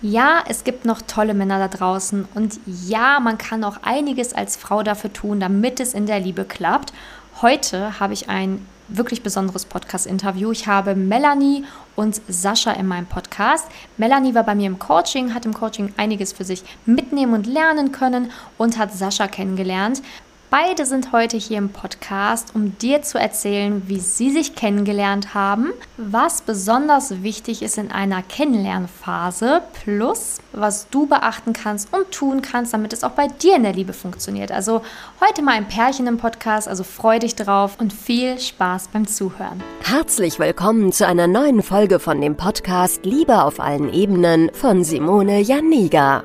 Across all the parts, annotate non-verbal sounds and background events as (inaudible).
Ja, es gibt noch tolle Männer da draußen und ja, man kann auch einiges als Frau dafür tun, damit es in der Liebe klappt. Heute habe ich ein wirklich besonderes Podcast-Interview. Ich habe Melanie und Sascha in meinem Podcast. Melanie war bei mir im Coaching, hat im Coaching einiges für sich mitnehmen und lernen können und hat Sascha kennengelernt. Beide sind heute hier im Podcast, um dir zu erzählen, wie sie sich kennengelernt haben, was besonders wichtig ist in einer Kennenlernphase, plus was du beachten kannst und tun kannst, damit es auch bei dir in der Liebe funktioniert. Also heute mal ein Pärchen im Podcast, also freu dich drauf und viel Spaß beim Zuhören. Herzlich willkommen zu einer neuen Folge von dem Podcast Liebe auf allen Ebenen von Simone Janiga.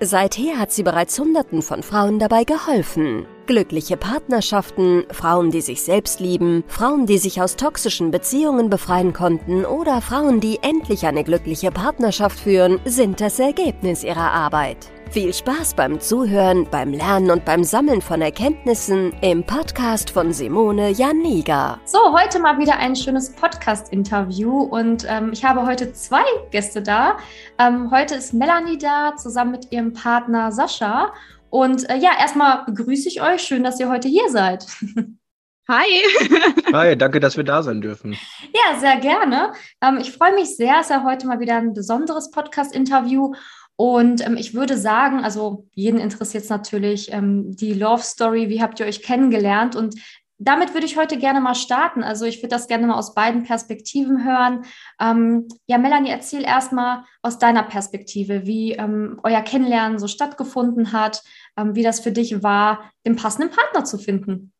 Seither hat sie bereits Hunderten von Frauen dabei geholfen. Glückliche Partnerschaften, Frauen, die sich selbst lieben, Frauen, die sich aus toxischen Beziehungen befreien konnten oder Frauen, die endlich eine glückliche Partnerschaft führen, sind das Ergebnis ihrer Arbeit. Viel Spaß beim Zuhören, beim Lernen und beim Sammeln von Erkenntnissen im Podcast von Simone Janiga. So, heute mal wieder ein schönes Podcast-Interview und ähm, ich habe heute zwei Gäste da. Ähm, heute ist Melanie da, zusammen mit ihrem Partner Sascha. Und äh, ja, erstmal begrüße ich euch. Schön, dass ihr heute hier seid. (laughs) Hi. (laughs) Hi, danke, dass wir da sein dürfen. Ja, sehr gerne. Ähm, ich freue mich sehr. Es ist ja heute mal wieder ein besonderes Podcast-Interview. Und ähm, ich würde sagen, also jeden interessiert es natürlich ähm, die Love Story, wie habt ihr euch kennengelernt? Und damit würde ich heute gerne mal starten. Also ich würde das gerne mal aus beiden Perspektiven hören. Ähm, ja, Melanie, erzähl erstmal aus deiner Perspektive, wie ähm, euer Kennenlernen so stattgefunden hat, ähm, wie das für dich war, den passenden Partner zu finden.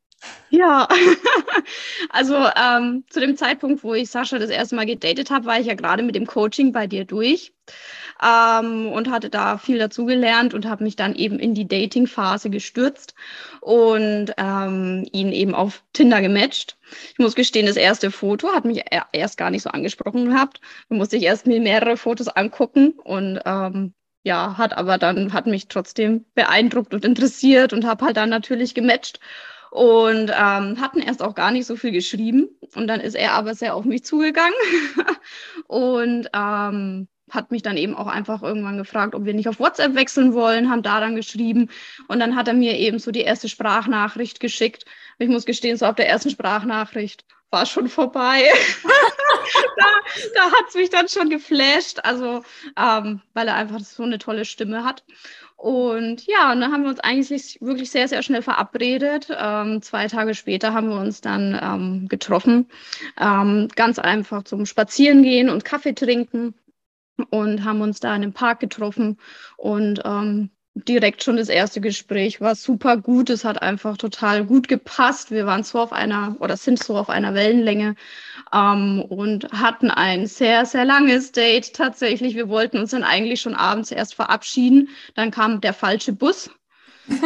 Ja, (laughs) also ähm, zu dem Zeitpunkt, wo ich Sascha das erste Mal gedatet habe, war ich ja gerade mit dem Coaching bei dir durch ähm, und hatte da viel dazugelernt und habe mich dann eben in die Dating-Phase gestürzt und ähm, ihn eben auf Tinder gematcht. Ich muss gestehen, das erste Foto hat mich erst gar nicht so angesprochen gehabt. Da musste ich erst mir mehrere Fotos angucken und ähm, ja, hat aber dann, hat mich trotzdem beeindruckt und interessiert und habe halt dann natürlich gematcht und ähm, hatten erst auch gar nicht so viel geschrieben. Und dann ist er aber sehr auf mich zugegangen (laughs) und ähm, hat mich dann eben auch einfach irgendwann gefragt, ob wir nicht auf WhatsApp wechseln wollen, haben da dann geschrieben und dann hat er mir eben so die erste Sprachnachricht geschickt. Ich muss gestehen, so ab der ersten Sprachnachricht war schon vorbei. (laughs) da da hat es mich dann schon geflasht, also ähm, weil er einfach so eine tolle Stimme hat. Und ja, und dann haben wir uns eigentlich wirklich sehr, sehr schnell verabredet. Ähm, zwei Tage später haben wir uns dann ähm, getroffen. Ähm, ganz einfach zum Spazierengehen und Kaffee trinken und haben uns da in einem Park getroffen und ähm, direkt schon das erste Gespräch war super gut. Es hat einfach total gut gepasst. Wir waren so auf einer oder sind so auf einer Wellenlänge ähm, und hatten ein sehr, sehr langes Date tatsächlich. Wir wollten uns dann eigentlich schon abends erst verabschieden. Dann kam der falsche Bus.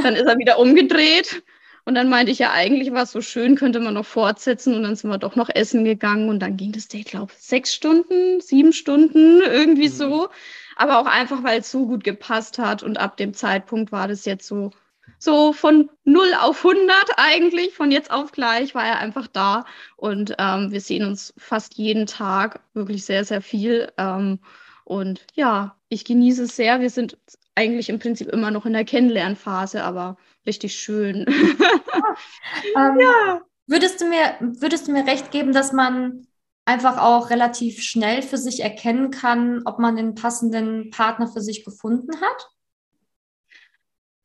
Dann ist er wieder umgedreht. Und dann meinte ich ja, eigentlich war es so schön, könnte man noch fortsetzen. Und dann sind wir doch noch essen gegangen. Und dann ging das Date, glaube ich, sechs Stunden, sieben Stunden, irgendwie mhm. so. Aber auch einfach, weil es so gut gepasst hat. Und ab dem Zeitpunkt war das jetzt so, so von 0 auf 100 eigentlich, von jetzt auf gleich war er einfach da. Und ähm, wir sehen uns fast jeden Tag wirklich sehr, sehr viel. Ähm, und ja, ich genieße es sehr. Wir sind eigentlich im Prinzip immer noch in der Kennenlernphase, aber richtig schön. (laughs) (laughs) ähm, ja. Würdest du mir, würdest du mir recht geben, dass man einfach auch relativ schnell für sich erkennen kann, ob man den passenden Partner für sich gefunden hat?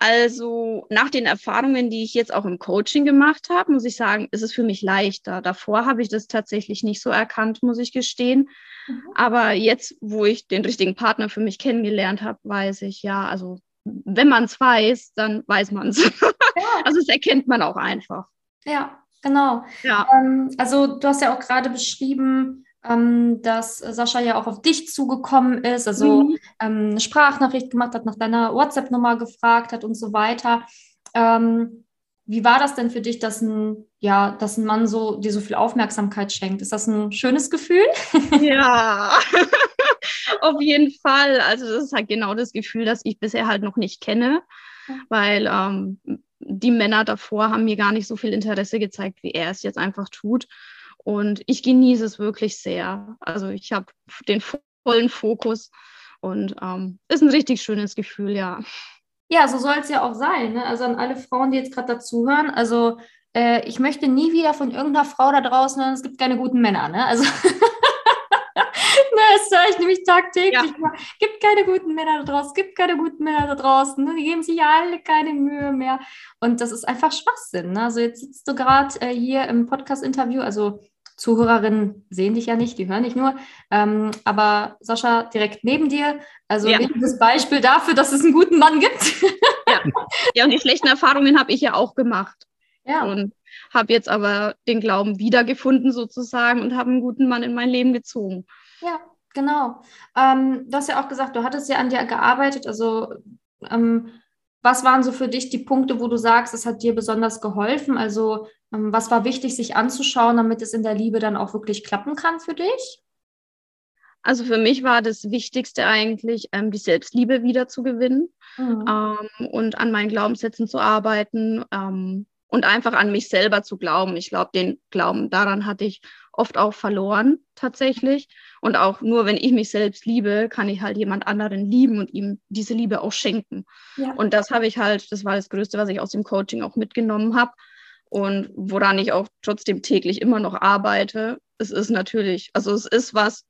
Also nach den Erfahrungen, die ich jetzt auch im Coaching gemacht habe, muss ich sagen, ist es für mich leichter. Davor habe ich das tatsächlich nicht so erkannt, muss ich gestehen. Mhm. Aber jetzt, wo ich den richtigen Partner für mich kennengelernt habe, weiß ich, ja, also wenn man es weiß, dann weiß man es. Ja. (laughs) also das erkennt man auch einfach. Ja, genau. Ja. Ähm, also du hast ja auch gerade beschrieben, ähm, dass Sascha ja auch auf dich zugekommen ist, also mhm. ähm, eine Sprachnachricht gemacht hat, nach deiner WhatsApp-Nummer gefragt hat und so weiter. Ähm, wie war das denn für dich, dass ein, ja, dass ein Mann so, dir so viel Aufmerksamkeit schenkt? Ist das ein schönes Gefühl? Ja, (laughs) auf jeden Fall. Also das ist halt genau das Gefühl, das ich bisher halt noch nicht kenne, weil ähm, die Männer davor haben mir gar nicht so viel Interesse gezeigt, wie er es jetzt einfach tut. Und ich genieße es wirklich sehr. Also ich habe den vollen Fokus und ähm, ist ein richtig schönes Gefühl, ja. Ja, so soll es ja auch sein. Ne? Also an alle Frauen, die jetzt gerade dazuhören. Also äh, ich möchte nie wieder von irgendeiner Frau da draußen es gibt keine guten Männer. Ne? Also (laughs) das höre ich nämlich tagtäglich. Ja. Gibt keine guten Männer da draußen, gibt keine guten Männer da draußen. Ne? Die geben sich ja alle keine Mühe mehr. Und das ist einfach Schwachsinn. Ne? Also jetzt sitzt du gerade äh, hier im Podcast-Interview, also Zuhörerinnen sehen dich ja nicht, die hören dich nur. Ähm, aber Sascha direkt neben dir, also ja. das Beispiel dafür, dass es einen guten Mann gibt. ja. ja, und die schlechten Erfahrungen habe ich ja auch gemacht. Ja. Und habe jetzt aber den Glauben wiedergefunden sozusagen und habe einen guten Mann in mein Leben gezogen. Ja, genau. Ähm, du hast ja auch gesagt, du hattest ja an dir gearbeitet. Also ähm, was waren so für dich die Punkte, wo du sagst, es hat dir besonders geholfen? Also ähm, was war wichtig, sich anzuschauen, damit es in der Liebe dann auch wirklich klappen kann für dich? Also für mich war das Wichtigste eigentlich, ähm, die Selbstliebe wieder zu gewinnen mhm. ähm, und an meinen Glaubenssätzen zu arbeiten ähm, und einfach an mich selber zu glauben. Ich glaube, den Glauben daran hatte ich oft auch verloren tatsächlich. Und auch nur wenn ich mich selbst liebe, kann ich halt jemand anderen lieben und ihm diese Liebe auch schenken. Ja. Und das habe ich halt, das war das Größte, was ich aus dem Coaching auch mitgenommen habe und woran ich auch trotzdem täglich immer noch arbeite. Es ist natürlich, also es ist was,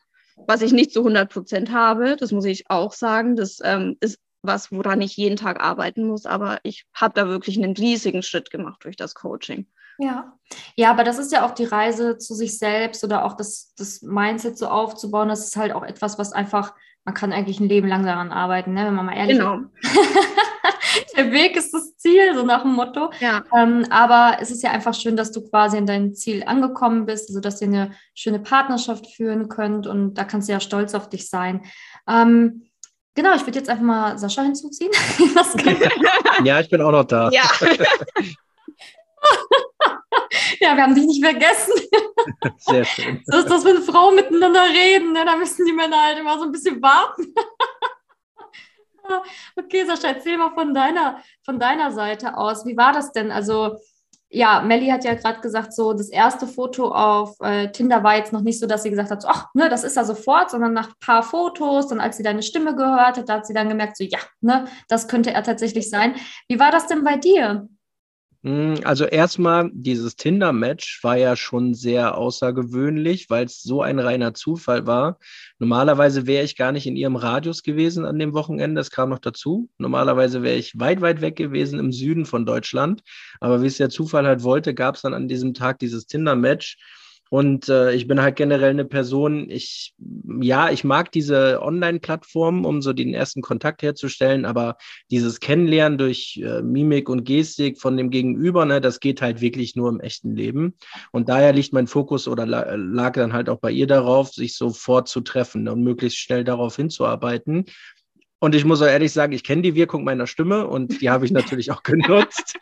was ich nicht zu 100 Prozent habe, das muss ich auch sagen. Das ähm, ist was, woran ich jeden Tag arbeiten muss, aber ich habe da wirklich einen riesigen Schritt gemacht durch das Coaching. Ja. Ja, aber das ist ja auch die Reise zu sich selbst oder auch das, das Mindset so aufzubauen. Das ist halt auch etwas, was einfach, man kann eigentlich ein Leben lang daran arbeiten, ne? wenn man mal ehrlich genau. ist. (laughs) Der Weg ist das Ziel, so nach dem Motto. Ja. Ähm, aber es ist ja einfach schön, dass du quasi in dein Ziel angekommen bist, also dass ihr eine schöne Partnerschaft führen könnt und da kannst du ja stolz auf dich sein. Ähm, Genau, ich würde jetzt einfach mal Sascha hinzuziehen. (laughs) ja, ich bin auch noch da. Ja. (laughs) ja, wir haben dich nicht vergessen. Sehr schön. Das ist das, wenn Frauen miteinander reden, ne? da müssen die Männer halt immer so ein bisschen warten. (laughs) okay, Sascha, erzähl mal von deiner, von deiner Seite aus. Wie war das denn? Also, ja, Melly hat ja gerade gesagt, so das erste Foto auf äh, Tinder war jetzt noch nicht so, dass sie gesagt hat, so, ach, ne, das ist er sofort, sondern nach ein paar Fotos, dann als sie deine Stimme gehört hat, da hat sie dann gemerkt, so, ja, ne, das könnte er tatsächlich sein. Wie war das denn bei dir? Hm, also erstmal, dieses Tinder-Match war ja schon sehr außergewöhnlich, weil es so ein reiner Zufall war. Normalerweise wäre ich gar nicht in ihrem Radius gewesen an dem Wochenende, das kam noch dazu. Normalerweise wäre ich weit, weit weg gewesen im Süden von Deutschland. Aber wie es der Zufall halt wollte, gab es dann an diesem Tag dieses Tinder-Match. Und äh, ich bin halt generell eine Person, ich, ja, ich mag diese Online-Plattformen, um so den ersten Kontakt herzustellen, aber dieses Kennenlernen durch äh, Mimik und Gestik von dem Gegenüber, ne, das geht halt wirklich nur im echten Leben. Und daher liegt mein Fokus oder la lag dann halt auch bei ihr darauf, sich sofort zu treffen und möglichst schnell darauf hinzuarbeiten. Und ich muss auch ehrlich sagen, ich kenne die Wirkung meiner Stimme und die habe ich natürlich auch (laughs) genutzt,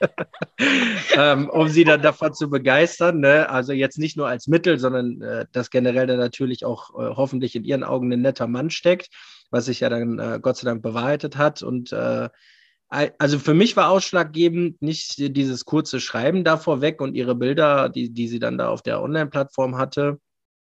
(laughs) ähm, um sie dann davon zu begeistern. Ne? Also jetzt nicht nur als Mittel, sondern äh, dass generell dann natürlich auch äh, hoffentlich in ihren Augen ein netter Mann steckt, was sich ja dann äh, Gott sei Dank bewahrheitet hat. Und äh, also für mich war ausschlaggebend nicht dieses kurze Schreiben da vorweg und ihre Bilder, die, die sie dann da auf der Online-Plattform hatte,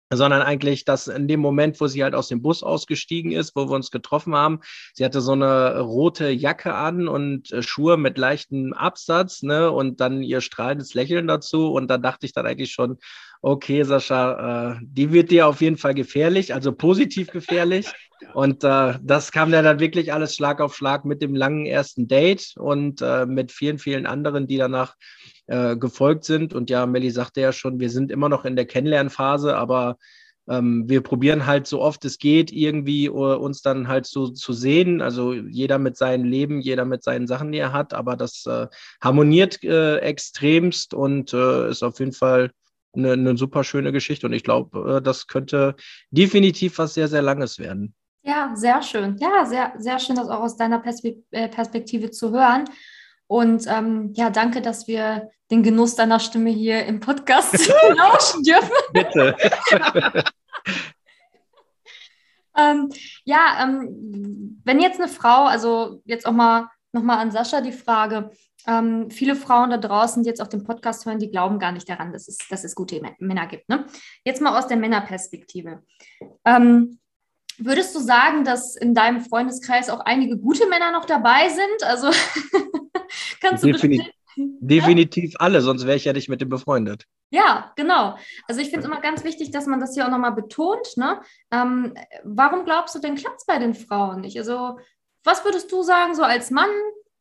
sondern eigentlich, dass in dem Moment, wo sie halt aus dem Bus ausgestiegen ist, wo wir uns getroffen haben, sie hatte so eine rote Jacke an und äh, Schuhe mit leichtem Absatz, ne, und dann ihr strahlendes Lächeln dazu. Und da dachte ich dann eigentlich schon, okay, Sascha, äh, die wird dir auf jeden Fall gefährlich, also positiv (laughs) gefährlich. Und äh, das kam dann, dann wirklich alles Schlag auf Schlag mit dem langen ersten Date und äh, mit vielen, vielen anderen, die danach äh, gefolgt sind. Und ja, Melli sagte ja schon, wir sind immer noch in der Kennenlernphase, aber ähm, wir probieren halt so oft es geht, irgendwie uh, uns dann halt so zu sehen. Also jeder mit seinem Leben, jeder mit seinen Sachen, die er hat, aber das äh, harmoniert äh, extremst und äh, ist auf jeden Fall eine, eine super schöne Geschichte und ich glaube, äh, das könnte definitiv was sehr, sehr Langes werden. Ja, sehr schön. Ja, sehr, sehr schön, das auch aus deiner Perspektive zu hören. Und ähm, ja, danke, dass wir den Genuss deiner Stimme hier im Podcast (laughs) lauschen dürfen. (laughs) Bitte. (laughs) ähm, ja, ähm, wenn jetzt eine Frau, also jetzt auch mal nochmal an Sascha die Frage, ähm, viele Frauen da draußen, die jetzt auf dem Podcast hören, die glauben gar nicht daran, dass es, dass es gute Männer gibt. Ne? Jetzt mal aus der Männerperspektive. Ähm, würdest du sagen, dass in deinem Freundeskreis auch einige gute Männer noch dabei sind? Also (laughs) Kannst du Defini Definitiv alle, sonst wäre ich ja nicht mit dem befreundet. Ja, genau. Also ich finde es immer ganz wichtig, dass man das hier auch nochmal betont. Ne? Ähm, warum glaubst du denn, klappt es bei den Frauen nicht? Also was würdest du sagen, so als Mann,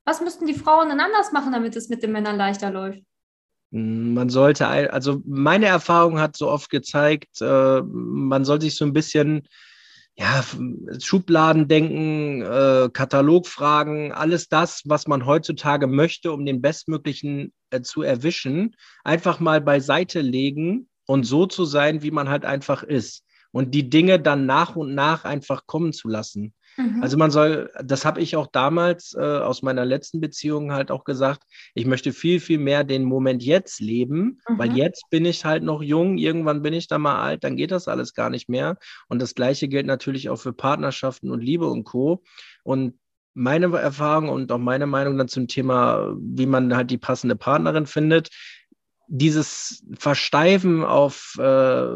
was müssten die Frauen denn anders machen, damit es mit den Männern leichter läuft? Hm, man sollte, also meine Erfahrung hat so oft gezeigt, äh, man soll sich so ein bisschen ja, Schubladendenken, äh, Katalogfragen, alles das, was man heutzutage möchte, um den bestmöglichen äh, zu erwischen, einfach mal beiseite legen und so zu sein, wie man halt einfach ist. Und die Dinge dann nach und nach einfach kommen zu lassen. Mhm. Also man soll, das habe ich auch damals äh, aus meiner letzten Beziehung halt auch gesagt, ich möchte viel, viel mehr den Moment jetzt leben, mhm. weil jetzt bin ich halt noch jung, irgendwann bin ich da mal alt, dann geht das alles gar nicht mehr. Und das gleiche gilt natürlich auch für Partnerschaften und Liebe und Co. Und meine Erfahrung und auch meine Meinung dann zum Thema, wie man halt die passende Partnerin findet, dieses Versteifen auf äh,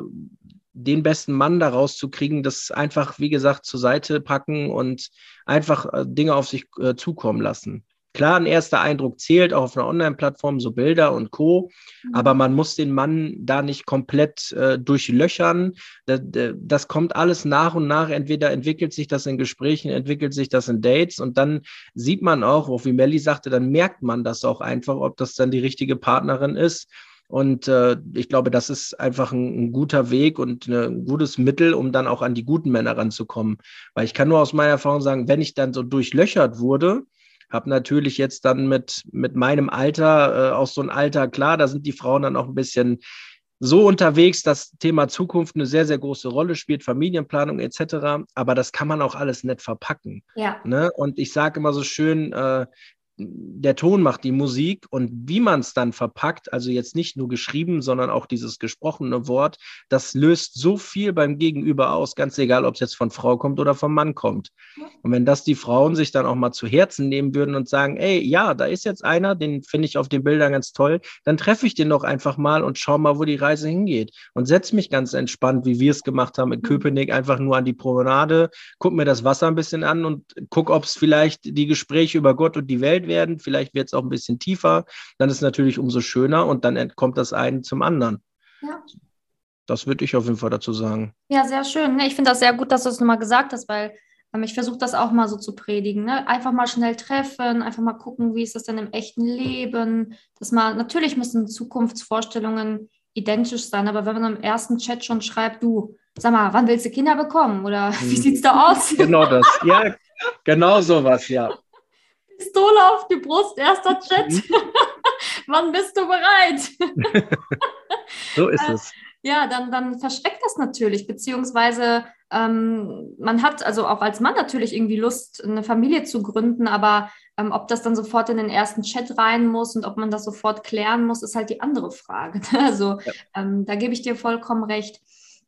den besten Mann daraus zu kriegen, das einfach, wie gesagt, zur Seite packen und einfach äh, Dinge auf sich äh, zukommen lassen. Klar, ein erster Eindruck zählt auch auf einer Online-Plattform, so Bilder und Co. Mhm. Aber man muss den Mann da nicht komplett äh, durchlöchern. Das, das, kommt alles nach und nach. Entweder entwickelt sich das in Gesprächen, entwickelt sich das in Dates und dann sieht man auch, auch wie Melly sagte, dann merkt man das auch einfach, ob das dann die richtige Partnerin ist. Und äh, ich glaube, das ist einfach ein, ein, guter Weg und ein gutes Mittel, um dann auch an die guten Männer ranzukommen. Weil ich kann nur aus meiner Erfahrung sagen, wenn ich dann so durchlöchert wurde, habe natürlich jetzt dann mit, mit meinem Alter, äh, auch so ein Alter, klar, da sind die Frauen dann auch ein bisschen so unterwegs, dass Thema Zukunft eine sehr, sehr große Rolle spielt, Familienplanung etc. Aber das kann man auch alles nett verpacken. Ja. Ne? Und ich sage immer so schön, äh, der Ton macht die Musik und wie man es dann verpackt, also jetzt nicht nur geschrieben, sondern auch dieses gesprochene Wort, das löst so viel beim Gegenüber aus, ganz egal, ob es jetzt von Frau kommt oder vom Mann kommt. Und wenn das die Frauen sich dann auch mal zu Herzen nehmen würden und sagen, ey, ja, da ist jetzt einer, den finde ich auf den Bildern ganz toll, dann treffe ich den doch einfach mal und schau mal, wo die Reise hingeht. Und setze mich ganz entspannt, wie wir es gemacht haben in mhm. Köpenick, einfach nur an die Promenade, guck mir das Wasser ein bisschen an und guck, ob es vielleicht die Gespräche über Gott und die Welt werden. Vielleicht wird es auch ein bisschen tiefer. Dann ist es natürlich umso schöner und dann entkommt das eine zum anderen. Ja. Das würde ich auf jeden Fall dazu sagen. Ja, sehr schön. Ich finde das sehr gut, dass du es nochmal gesagt hast, weil ähm, ich versuche das auch mal so zu predigen. Ne? Einfach mal schnell treffen, einfach mal gucken, wie ist das denn im echten Leben. Das mal, natürlich müssen Zukunftsvorstellungen identisch sein, aber wenn man im ersten Chat schon schreibt, du, sag mal, wann willst du Kinder bekommen? Oder (laughs) wie mhm. sieht es da aus? Genau das. Ja, genau sowas, ja. Pistole auf die Brust, erster Chat. Mhm. (laughs) Wann bist du bereit? (laughs) so ist äh, es. Ja, dann, dann verschreckt das natürlich, beziehungsweise ähm, man hat also auch als Mann natürlich irgendwie Lust, eine Familie zu gründen, aber ähm, ob das dann sofort in den ersten Chat rein muss und ob man das sofort klären muss, ist halt die andere Frage. (laughs) Also ja. ähm, da gebe ich dir vollkommen recht.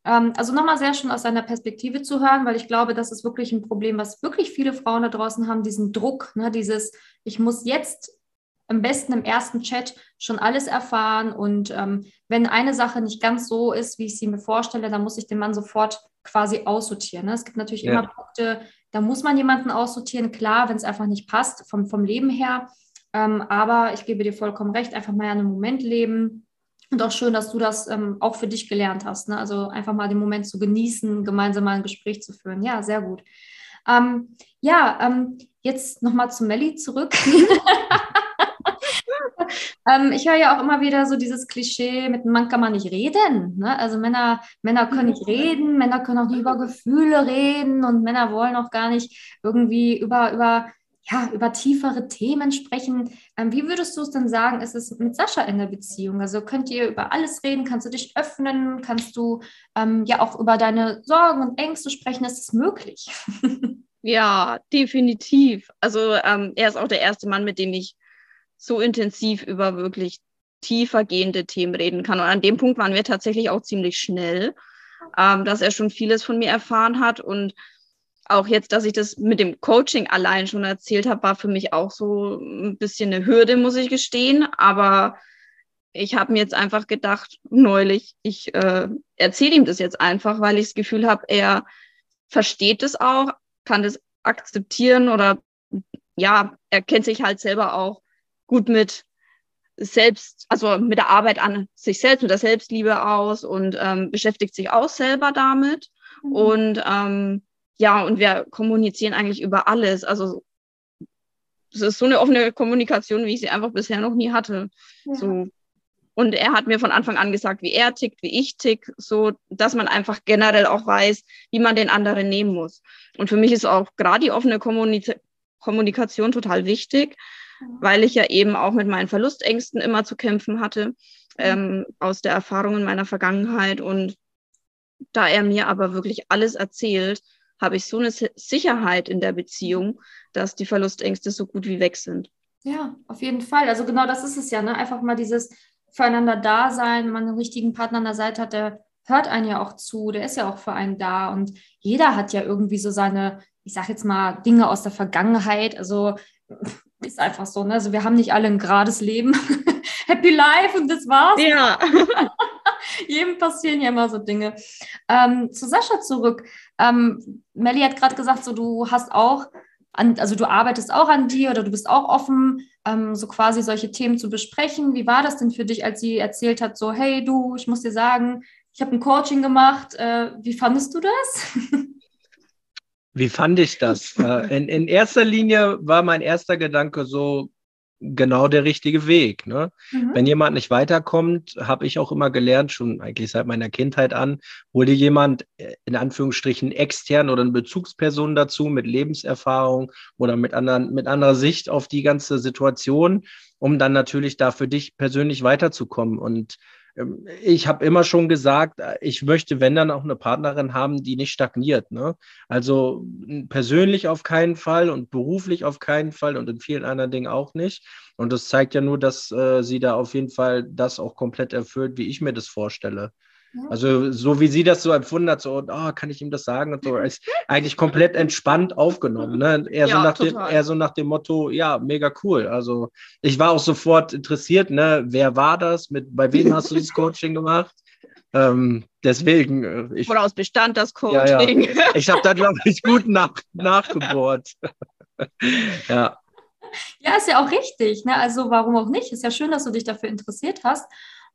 Ähm, also nochmal sehr schön aus seiner Perspektive zu hören, weil ich glaube, das ist wirklich ein Problem, was wirklich viele Frauen da draußen haben, diesen Druck, ne, dieses, ich muss jetzt am besten im ersten Chat schon alles erfahren und ähm, wenn eine Sache nicht ganz so ist, wie ich sie mir vorstelle, dann muss ich den Mann sofort quasi aussortieren. Ne? Es gibt natürlich ja. immer Punkte, da muss man jemanden aussortieren, klar, wenn es einfach nicht passt vom, vom Leben her. Ähm, aber ich gebe dir vollkommen recht, einfach mal einen Moment leben, und auch schön, dass du das ähm, auch für dich gelernt hast. Ne? Also einfach mal den Moment zu genießen, gemeinsam mal ein Gespräch zu führen. Ja, sehr gut. Ähm, ja, ähm, jetzt nochmal zu Melli zurück. (laughs) ähm, ich höre ja auch immer wieder so dieses Klischee, mit einem Mann kann man nicht reden. Ne? Also Männer, Männer können nicht reden, Männer können auch nicht über Gefühle reden und Männer wollen auch gar nicht irgendwie über, über ja, über tiefere Themen sprechen. Ähm, wie würdest du es denn sagen, ist es mit Sascha in der Beziehung? Also könnt ihr über alles reden? Kannst du dich öffnen? Kannst du ähm, ja auch über deine Sorgen und Ängste sprechen? Ist es möglich? (laughs) ja, definitiv. Also ähm, er ist auch der erste Mann, mit dem ich so intensiv über wirklich tiefer gehende Themen reden kann. Und an dem Punkt waren wir tatsächlich auch ziemlich schnell, ähm, dass er schon vieles von mir erfahren hat und auch jetzt, dass ich das mit dem Coaching allein schon erzählt habe, war für mich auch so ein bisschen eine Hürde, muss ich gestehen. Aber ich habe mir jetzt einfach gedacht, neulich, ich äh, erzähle ihm das jetzt einfach, weil ich das Gefühl habe, er versteht es auch, kann das akzeptieren oder ja, er kennt sich halt selber auch gut mit selbst, also mit der Arbeit an sich selbst, mit der Selbstliebe aus und ähm, beschäftigt sich auch selber damit. Mhm. Und ähm, ja, und wir kommunizieren eigentlich über alles. Also es ist so eine offene Kommunikation, wie ich sie einfach bisher noch nie hatte. Ja. So. Und er hat mir von Anfang an gesagt, wie er tickt, wie ich tick, so dass man einfach generell auch weiß, wie man den anderen nehmen muss. Und für mich ist auch gerade die offene Kommunik Kommunikation total wichtig, ja. weil ich ja eben auch mit meinen Verlustängsten immer zu kämpfen hatte, ähm, aus der Erfahrung in meiner Vergangenheit. Und da er mir aber wirklich alles erzählt, habe ich so eine Sicherheit in der Beziehung, dass die Verlustängste so gut wie weg sind. Ja, auf jeden Fall. Also genau das ist es ja, ne? Einfach mal dieses füreinander da sein, wenn man einen richtigen Partner an der Seite hat, der hört einen ja auch zu, der ist ja auch für einen da und jeder hat ja irgendwie so seine, ich sag jetzt mal, Dinge aus der Vergangenheit. Also (laughs) ist einfach so, ne? Also wir haben nicht alle ein gerades Leben. (laughs) Happy Life und das war's. Ja. (laughs) Jedem passieren ja immer so Dinge. Ähm, zu Sascha zurück. Ähm, Melly hat gerade gesagt, so du hast auch, an, also du arbeitest auch an dir oder du bist auch offen, ähm, so quasi solche Themen zu besprechen. Wie war das denn für dich, als sie erzählt hat, so hey du, ich muss dir sagen, ich habe ein Coaching gemacht. Äh, wie fandest du das? (laughs) Wie fand ich das? Äh, in, in erster Linie war mein erster Gedanke so, genau der richtige Weg. Ne? Mhm. Wenn jemand nicht weiterkommt, habe ich auch immer gelernt, schon eigentlich seit meiner Kindheit an, hol dir jemand äh, in Anführungsstrichen extern oder eine Bezugsperson dazu mit Lebenserfahrung oder mit, anderen, mit anderer Sicht auf die ganze Situation, um dann natürlich da für dich persönlich weiterzukommen. Und ich habe immer schon gesagt, äh, ich möchte, wenn dann auch eine Partnerin haben, die nicht stagniert. Ne? Also persönlich auf keinen Fall und beruflich auf keinen Fall und in vielen anderen Dingen auch nicht. Und das zeigt ja nur, dass äh, sie da auf jeden Fall das auch komplett erfüllt, wie ich mir das vorstelle. Also so wie sie das so empfunden hat, so, oh, kann ich ihm das sagen und so, ist eigentlich komplett entspannt aufgenommen. Ne? (laughs) Eher, ja, so nach dem, eher so nach dem Motto, ja, mega cool. Also ich war auch sofort interessiert, ne? wer war das, mit, bei wem hast du das (laughs) Coaching gemacht? Ähm, deswegen. Äh, ich, Woraus bestand das Coaching? Ja, ja. (laughs) Ich habe da, glaube ich, gut nach, nachgebohrt. ja. Ja, ist ja auch richtig. Ne? Also warum auch nicht? Ist ja schön, dass du dich dafür interessiert hast.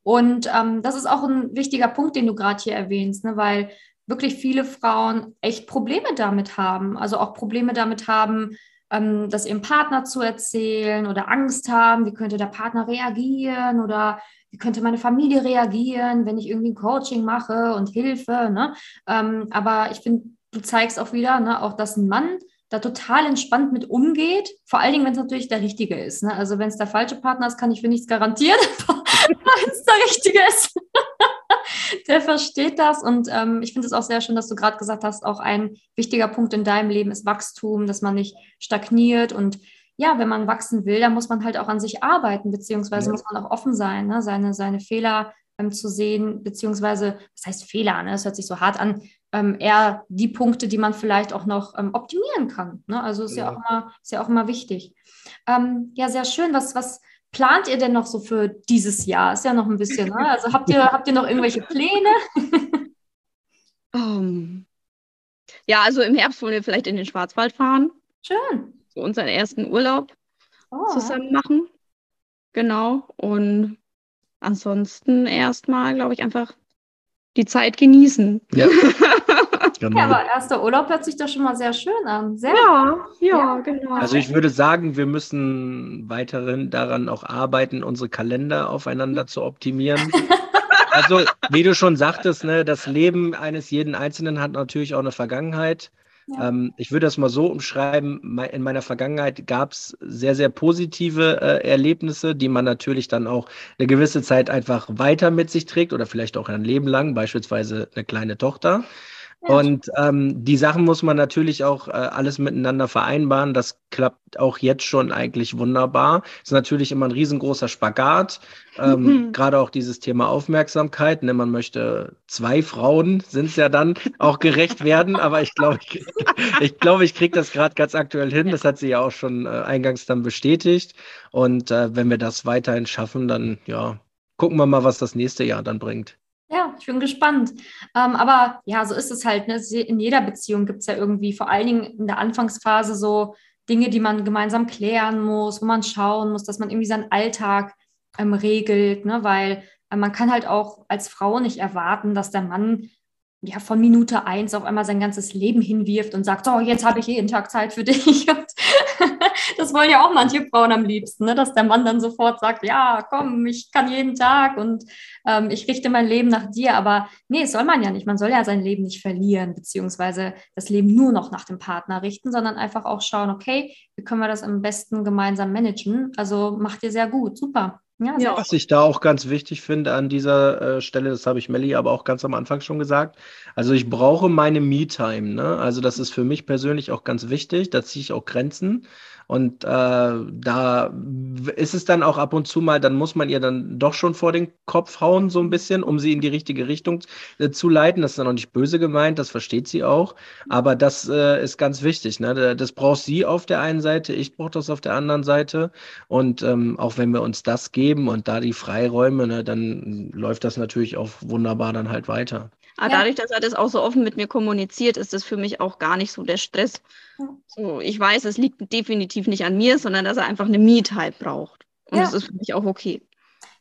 Und ähm, das ist auch ein wichtiger Punkt, den du gerade hier erwähnst, ne? weil wirklich viele Frauen echt Probleme damit haben. Also auch Probleme damit haben, ähm, das ihrem Partner zu erzählen oder Angst haben, wie könnte der Partner reagieren oder wie könnte meine Familie reagieren, wenn ich irgendwie ein Coaching mache und Hilfe. Ne? Ähm, aber ich finde, du zeigst auch wieder, ne, auch dass ein Mann da total entspannt mit umgeht, vor allen Dingen, wenn es natürlich der richtige ist. Ne? Also wenn es der falsche Partner ist, kann ich für nichts garantieren. (laughs) wenn es der richtige ist, (laughs) der versteht das. Und ähm, ich finde es auch sehr schön, dass du gerade gesagt hast, auch ein wichtiger Punkt in deinem Leben ist Wachstum, dass man nicht stagniert und ja, wenn man wachsen will, dann muss man halt auch an sich arbeiten, beziehungsweise ja. muss man auch offen sein, ne? seine, seine Fehler ähm, zu sehen, beziehungsweise, was heißt Fehler, ne? das hört sich so hart an, ähm, eher die Punkte, die man vielleicht auch noch ähm, optimieren kann. Ne? Also ist ja. ja. auch immer, ist ja auch immer wichtig. Ähm, ja, sehr schön. Was, was plant ihr denn noch so für dieses Jahr? Ist ja noch ein bisschen, ne? Also habt ihr, habt ihr noch irgendwelche Pläne? um, (laughs) ja, also im Herbst wollen wir vielleicht in den Schwarzwald fahren. Schön. So unseren ersten Urlaub oh. zusammen machen. Genau. Und ansonsten erstmal, glaube ich, einfach die Zeit genießen. Ja. (laughs) Genau. Ja, aber erster Urlaub hört sich doch schon mal sehr schön an. Sehr ja, ja, ja, genau. Also ich würde sagen, wir müssen weiterhin daran auch arbeiten, unsere Kalender aufeinander zu optimieren. (laughs) also, wie du schon sagtest, ne, das Leben eines jeden Einzelnen hat natürlich auch eine Vergangenheit. Ja. Ähm, ich würde das mal so umschreiben. In meiner Vergangenheit gab es sehr, sehr positive äh, Erlebnisse, die man natürlich dann auch eine gewisse Zeit einfach weiter mit sich trägt oder vielleicht auch ein Leben lang, beispielsweise eine kleine Tochter. Und ähm, die Sachen muss man natürlich auch äh, alles miteinander vereinbaren. Das klappt auch jetzt schon eigentlich wunderbar. Ist natürlich immer ein riesengroßer Spagat. Ähm, mhm. Gerade auch dieses Thema Aufmerksamkeit. Ne? Man möchte zwei Frauen sind es ja dann auch gerecht werden, aber ich glaube, ich, (laughs) ich, glaub, ich kriege das gerade ganz aktuell hin. Das hat sie ja auch schon äh, eingangs dann bestätigt. Und äh, wenn wir das weiterhin schaffen, dann ja, gucken wir mal, was das nächste Jahr dann bringt. Ich bin gespannt. Ähm, aber ja, so ist es halt. Ne? In jeder Beziehung gibt es ja irgendwie, vor allen Dingen in der Anfangsphase, so Dinge, die man gemeinsam klären muss, wo man schauen muss, dass man irgendwie seinen Alltag ähm, regelt, ne? weil äh, man kann halt auch als Frau nicht erwarten, dass der Mann ja von Minute eins auf einmal sein ganzes Leben hinwirft und sagt, so, jetzt habe ich jeden Tag Zeit für dich. (laughs) das wollen ja auch manche Frauen am liebsten, ne? dass der Mann dann sofort sagt, ja, komm, ich kann jeden Tag und ähm, ich richte mein Leben nach dir. Aber nee, soll man ja nicht. Man soll ja sein Leben nicht verlieren, beziehungsweise das Leben nur noch nach dem Partner richten, sondern einfach auch schauen, okay, wie können wir das am besten gemeinsam managen? Also macht ihr sehr gut, super. Ja, ja. Was ich da auch ganz wichtig finde an dieser äh, Stelle, das habe ich Melli aber auch ganz am Anfang schon gesagt. Also ich brauche meine Me-Time. Ne? Also das ist für mich persönlich auch ganz wichtig. Da ziehe ich auch Grenzen. Und äh, da ist es dann auch ab und zu mal, dann muss man ihr dann doch schon vor den Kopf hauen, so ein bisschen, um sie in die richtige Richtung äh, zu leiten. Das ist dann auch nicht böse gemeint, das versteht sie auch. Aber das äh, ist ganz wichtig. Ne? Das braucht sie auf der einen Seite, ich brauche das auf der anderen Seite. Und ähm, auch wenn wir uns das geben und da die Freiräume, ne, dann läuft das natürlich auch wunderbar dann halt weiter. Aber ja. dadurch, dass er das auch so offen mit mir kommuniziert, ist das für mich auch gar nicht so der Stress. Ja. So, ich weiß, es liegt definitiv nicht an mir, sondern dass er einfach eine Me-Time braucht. Und ja. das ist für mich auch okay.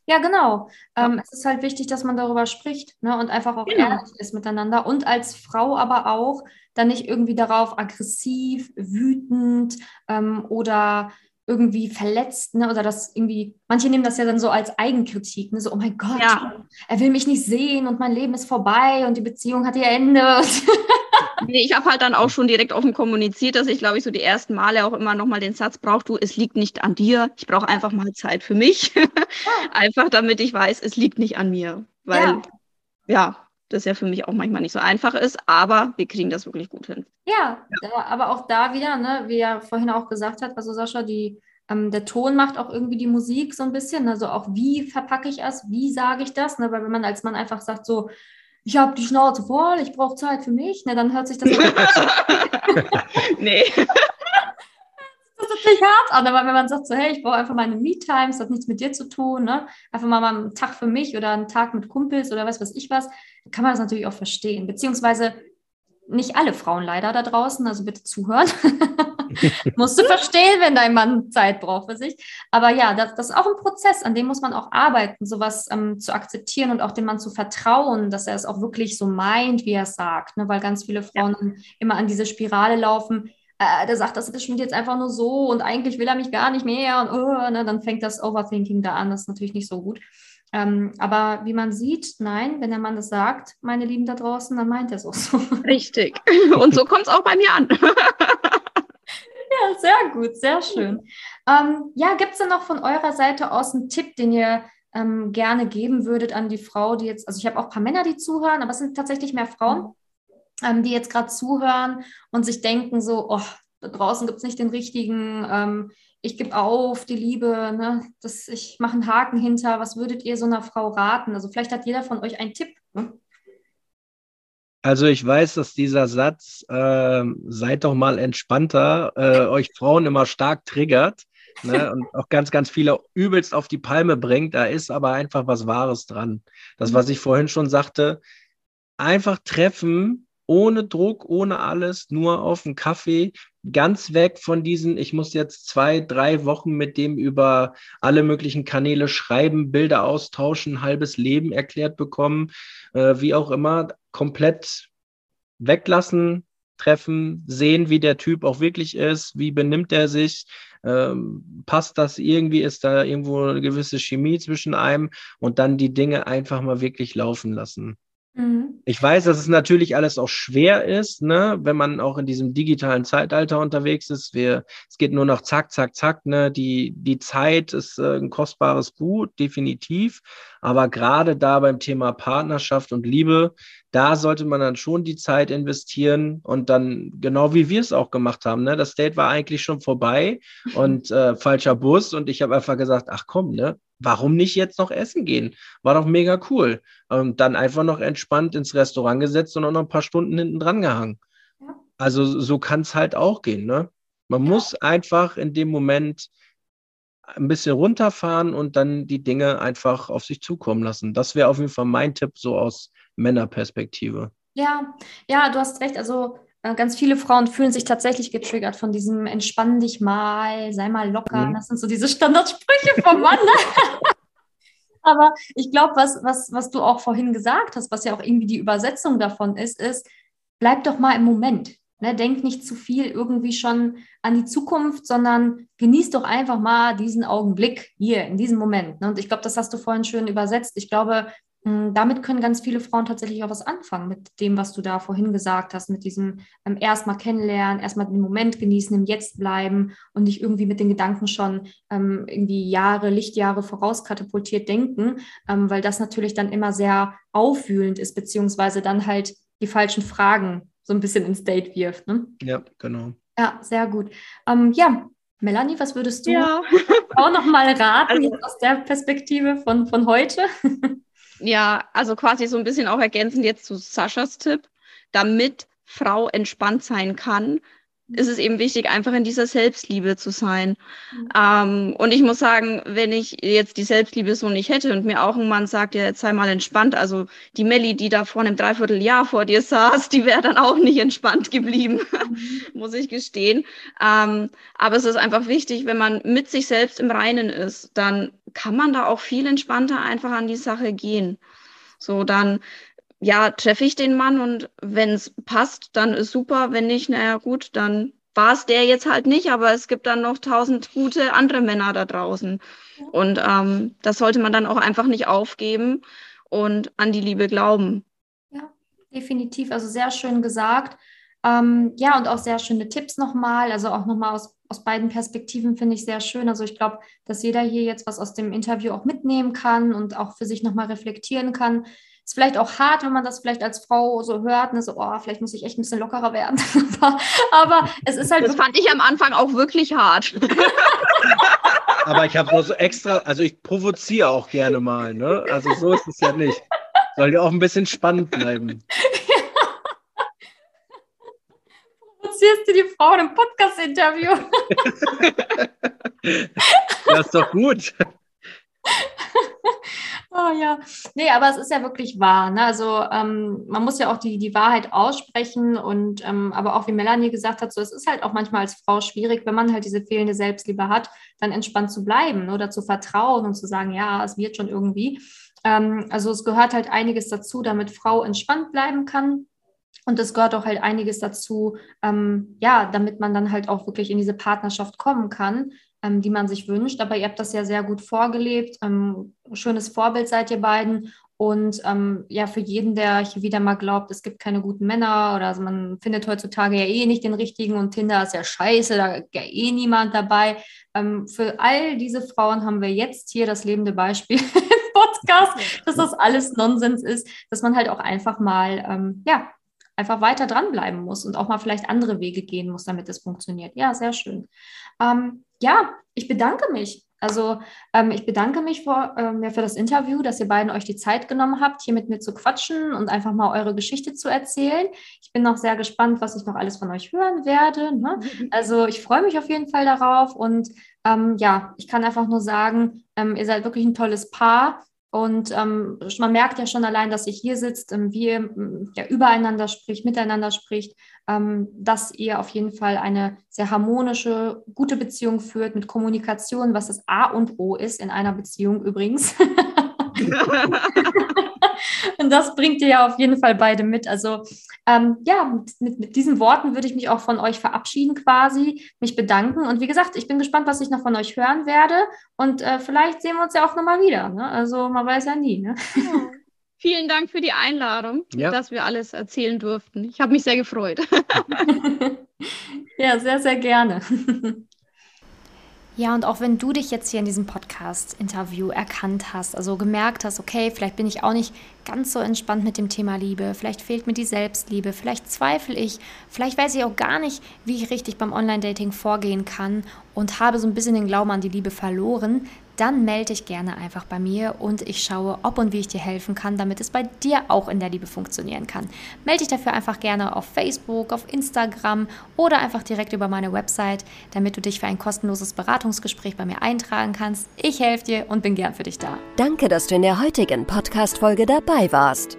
Ja, genau. Ähm, es ist halt wichtig, dass man darüber spricht ne, und einfach auch genau. ehrlich ist miteinander. Und als Frau aber auch dann nicht irgendwie darauf aggressiv, wütend ähm, oder irgendwie verletzt, ne? Oder das irgendwie, manche nehmen das ja dann so als Eigenkritik, ne? So, oh mein Gott, ja. er will mich nicht sehen und mein Leben ist vorbei und die Beziehung hat ihr Ende. (laughs) nee, ich habe halt dann auch schon direkt offen kommuniziert, dass ich, glaube ich, so die ersten Male auch immer nochmal den Satz brauche, du, es liegt nicht an dir, ich brauche einfach mal Zeit für mich. (laughs) Einfach damit ich weiß, es liegt nicht an mir. Weil, ja, ja das ja für mich auch manchmal nicht so einfach ist, aber wir kriegen das wirklich gut hin. Ja, ja. aber auch da wieder, ne, wie er vorhin auch gesagt hat, also Sascha, die, ähm, der Ton macht auch irgendwie die Musik so ein bisschen, also auch wie verpacke ich es, wie sage ich das, ne, weil wenn man als Mann einfach sagt so, ich habe die Schnauze voll, ich brauche Zeit für mich, ne, dann hört sich das (laughs) (laughs) Nee. Das ist natürlich hart an, aber wenn man sagt so, hey, ich brauche einfach meine Me-Time, es hat nichts mit dir zu tun, ne? einfach mal, einen Tag für mich oder einen Tag mit Kumpels oder was weiß ich was, kann man das natürlich auch verstehen. Beziehungsweise nicht alle Frauen leider da draußen, also bitte zuhören. (laughs) Musst du verstehen, wenn dein Mann Zeit braucht für sich. Aber ja, das, das ist auch ein Prozess, an dem muss man auch arbeiten, sowas ähm, zu akzeptieren und auch dem Mann zu vertrauen, dass er es auch wirklich so meint, wie er es sagt. Ne? Weil ganz viele Frauen ja. immer an diese Spirale laufen. Äh, der sagt, das ist jetzt einfach nur so und eigentlich will er mich gar nicht mehr und oh, ne? dann fängt das Overthinking da an. Das ist natürlich nicht so gut. Ähm, aber wie man sieht, nein, wenn der Mann das sagt, meine Lieben da draußen, dann meint er es auch so. (laughs) Richtig. Und so kommt es auch bei mir an. (laughs) ja, sehr gut, sehr schön. Ähm, ja, gibt es denn noch von eurer Seite aus einen Tipp, den ihr ähm, gerne geben würdet an die Frau, die jetzt, also ich habe auch ein paar Männer, die zuhören, aber es sind tatsächlich mehr Frauen, ähm, die jetzt gerade zuhören und sich denken so, oh, da draußen gibt es nicht den richtigen, ähm, ich gebe auf, die Liebe, ne? das, ich mache einen Haken hinter. Was würdet ihr so einer Frau raten? Also vielleicht hat jeder von euch einen Tipp. Ne? Also ich weiß, dass dieser Satz, äh, seid doch mal entspannter, äh, (laughs) euch Frauen immer stark triggert ne? (laughs) und auch ganz, ganz viele übelst auf die Palme bringt. Da ist aber einfach was Wahres dran. Das, was ich vorhin schon sagte, einfach treffen, ohne Druck, ohne alles, nur auf einen Kaffee, ganz weg von diesen, ich muss jetzt zwei, drei Wochen mit dem über alle möglichen Kanäle schreiben, Bilder austauschen, halbes Leben erklärt bekommen, äh, wie auch immer, komplett weglassen, treffen, sehen, wie der Typ auch wirklich ist, wie benimmt er sich, ähm, passt das irgendwie, ist da irgendwo eine gewisse Chemie zwischen einem und dann die Dinge einfach mal wirklich laufen lassen. Mhm. Ich weiß, dass es natürlich alles auch schwer ist, ne, wenn man auch in diesem digitalen Zeitalter unterwegs ist. Wir, es geht nur noch zack, zack, zack. Ne? Die, die Zeit ist äh, ein kostbares Gut, definitiv. Aber gerade da beim Thema Partnerschaft und Liebe, da sollte man dann schon die Zeit investieren und dann, genau wie wir es auch gemacht haben, ne? das Date war eigentlich schon vorbei (laughs) und äh, falscher Bus und ich habe einfach gesagt, ach komm, ne? warum nicht jetzt noch essen gehen? War doch mega cool. Und dann einfach noch entspannt ins Restaurant gesetzt und auch noch ein paar Stunden hinten dran gehangen. Ja. Also so kann es halt auch gehen. Ne? Man ja. muss einfach in dem Moment ein bisschen runterfahren und dann die Dinge einfach auf sich zukommen lassen. Das wäre auf jeden Fall mein Tipp so aus Männerperspektive. Ja, ja, du hast recht. Also äh, ganz viele Frauen fühlen sich tatsächlich getriggert von diesem Entspann dich mal, sei mal locker. Mhm. Das sind so diese Standardsprüche vom Mann. (laughs) Aber ich glaube, was, was, was du auch vorhin gesagt hast, was ja auch irgendwie die Übersetzung davon ist, ist, bleib doch mal im Moment. Ne, denk nicht zu viel irgendwie schon an die Zukunft, sondern genieß doch einfach mal diesen Augenblick hier in diesem Moment. Ne? Und ich glaube, das hast du vorhin schön übersetzt. Ich glaube, hm, damit können ganz viele Frauen tatsächlich auch was anfangen mit dem, was du da vorhin gesagt hast, mit diesem ähm, erstmal kennenlernen, erstmal den Moment genießen, im Jetzt bleiben und nicht irgendwie mit den Gedanken schon ähm, irgendwie Jahre, Lichtjahre vorauskatapultiert denken, ähm, weil das natürlich dann immer sehr aufwühlend ist, beziehungsweise dann halt die falschen Fragen so ein bisschen ins Date wirft. Ne? Ja, genau. Ja, sehr gut. Ähm, ja, Melanie, was würdest du ja. (laughs) auch noch mal raten also, aus der Perspektive von, von heute? (laughs) ja, also quasi so ein bisschen auch ergänzend jetzt zu Saschas Tipp, damit Frau entspannt sein kann, ist es eben wichtig, einfach in dieser Selbstliebe zu sein. Mhm. Ähm, und ich muss sagen, wenn ich jetzt die Selbstliebe so nicht hätte und mir auch ein Mann sagt, ja, jetzt sei mal entspannt, also die Melli, die da vor einem Dreivierteljahr vor dir saß, die wäre dann auch nicht entspannt geblieben, mhm. (laughs) muss ich gestehen. Ähm, aber es ist einfach wichtig, wenn man mit sich selbst im Reinen ist, dann kann man da auch viel entspannter einfach an die Sache gehen. So, dann ja, treffe ich den Mann und wenn es passt, dann ist super. Wenn nicht, naja, gut, dann war es der jetzt halt nicht, aber es gibt dann noch tausend gute andere Männer da draußen. Und ähm, das sollte man dann auch einfach nicht aufgeben und an die Liebe glauben. Ja, definitiv. Also sehr schön gesagt. Ähm, ja, und auch sehr schöne Tipps nochmal. Also auch nochmal aus, aus beiden Perspektiven finde ich sehr schön. Also ich glaube, dass jeder hier jetzt was aus dem Interview auch mitnehmen kann und auch für sich nochmal reflektieren kann. Ist vielleicht auch hart, wenn man das vielleicht als Frau so hört, ne? so, oh, vielleicht muss ich echt ein bisschen lockerer werden. (laughs) aber, es ist halt. Das fand ich am Anfang auch wirklich hart. (laughs) aber ich habe so extra, also ich provoziere auch gerne mal, ne? Also so ist es ja nicht. Soll ja auch ein bisschen spannend bleiben. (laughs) Provozierst du die Frau im Podcast-Interview? das ist doch gut. Oh ja, nee, aber es ist ja wirklich wahr. Ne? Also ähm, man muss ja auch die, die Wahrheit aussprechen und ähm, aber auch wie Melanie gesagt hat, so es ist halt auch manchmal als Frau schwierig, wenn man halt diese fehlende Selbstliebe hat, dann entspannt zu bleiben oder zu vertrauen und zu sagen, ja, es wird schon irgendwie. Ähm, also es gehört halt einiges dazu, damit Frau entspannt bleiben kann. Und es gehört auch halt einiges dazu, ähm, ja, damit man dann halt auch wirklich in diese Partnerschaft kommen kann ähm, die man sich wünscht. Aber ihr habt das ja sehr gut vorgelebt. Ähm, schönes Vorbild seid ihr beiden. Und ähm, ja, für jeden, der hier wieder mal glaubt, es gibt keine guten Männer oder also man findet heutzutage ja eh nicht den richtigen und Tinder ist ja scheiße, da ist ja eh niemand dabei. Ähm, für all diese Frauen haben wir jetzt hier das lebende Beispiel (laughs) im Podcast, (laughs) dass das alles Nonsens ist, dass man halt auch einfach mal, ähm, ja, einfach weiter dranbleiben muss und auch mal vielleicht andere Wege gehen muss, damit es funktioniert. Ja, sehr schön. Ähm, ja, ich bedanke mich. Also ähm, ich bedanke mich vor, ähm, ja, für das Interview, dass ihr beiden euch die Zeit genommen habt, hier mit mir zu quatschen und einfach mal eure Geschichte zu erzählen. Ich bin noch sehr gespannt, was ich noch alles von euch hören werde. Ne? (laughs) Also ich freue mich auf jeden Fall darauf und ähm, ja, ich kann einfach nur sagen, ähm, ihr seid wirklich ein tolles Paar. Und ähm, man merkt ja schon allein, dass ihr hier sitzt, ähm, wie ihr ja, übereinander spricht, miteinander spricht, dass ihr auf jeden Fall eine sehr harmonische, gute Beziehung führt mit Kommunikation, was das A und O ist in einer Beziehung übrigens. (laughs) Und das bringt ihr ja auf jeden Fall beide mit. Also ähm, ja, mit, mit, diesen Worten würde ich mich auch von euch verabschieden quasi, mich bedanken. Und wie gesagt, ich bin gespannt, was ich noch von euch hören werde. Und äh, vielleicht sehen wir uns ja auch nochmal wieder. Ne? Also man weiß ja nie. Ne? Ja. Vielen Dank für die Einladung, ja. dass wir alles erzählen durften. Ich habe mich sehr gefreut. (laughs) ja, sehr, sehr gerne. Ja, und auch wenn du dich jetzt hier in diesem Podcast-Interview erkannt hast, also gemerkt hast, okay, vielleicht bin ich auch nicht ganz so entspannt mit dem Thema Liebe, vielleicht fehlt mir die Selbstliebe, vielleicht zweifle ich, vielleicht weiß ich auch gar nicht, wie ich richtig beim Online-Dating vorgehen kann und habe so ein bisschen den Glauben an die Liebe verloren, dann melde dich gerne einfach bei mir und ich schaue, ob und wie ich dir helfen kann, damit es bei dir auch in der Liebe funktionieren kann. Melde dich dafür einfach gerne auf Facebook, auf Instagram oder einfach direkt über meine Website, damit du dich für ein kostenloses Beratungsgespräch bei mir eintragen kannst. Ich helfe dir und bin gern für dich da. Danke, dass du in der heutigen Podcast-Folge dabei warst.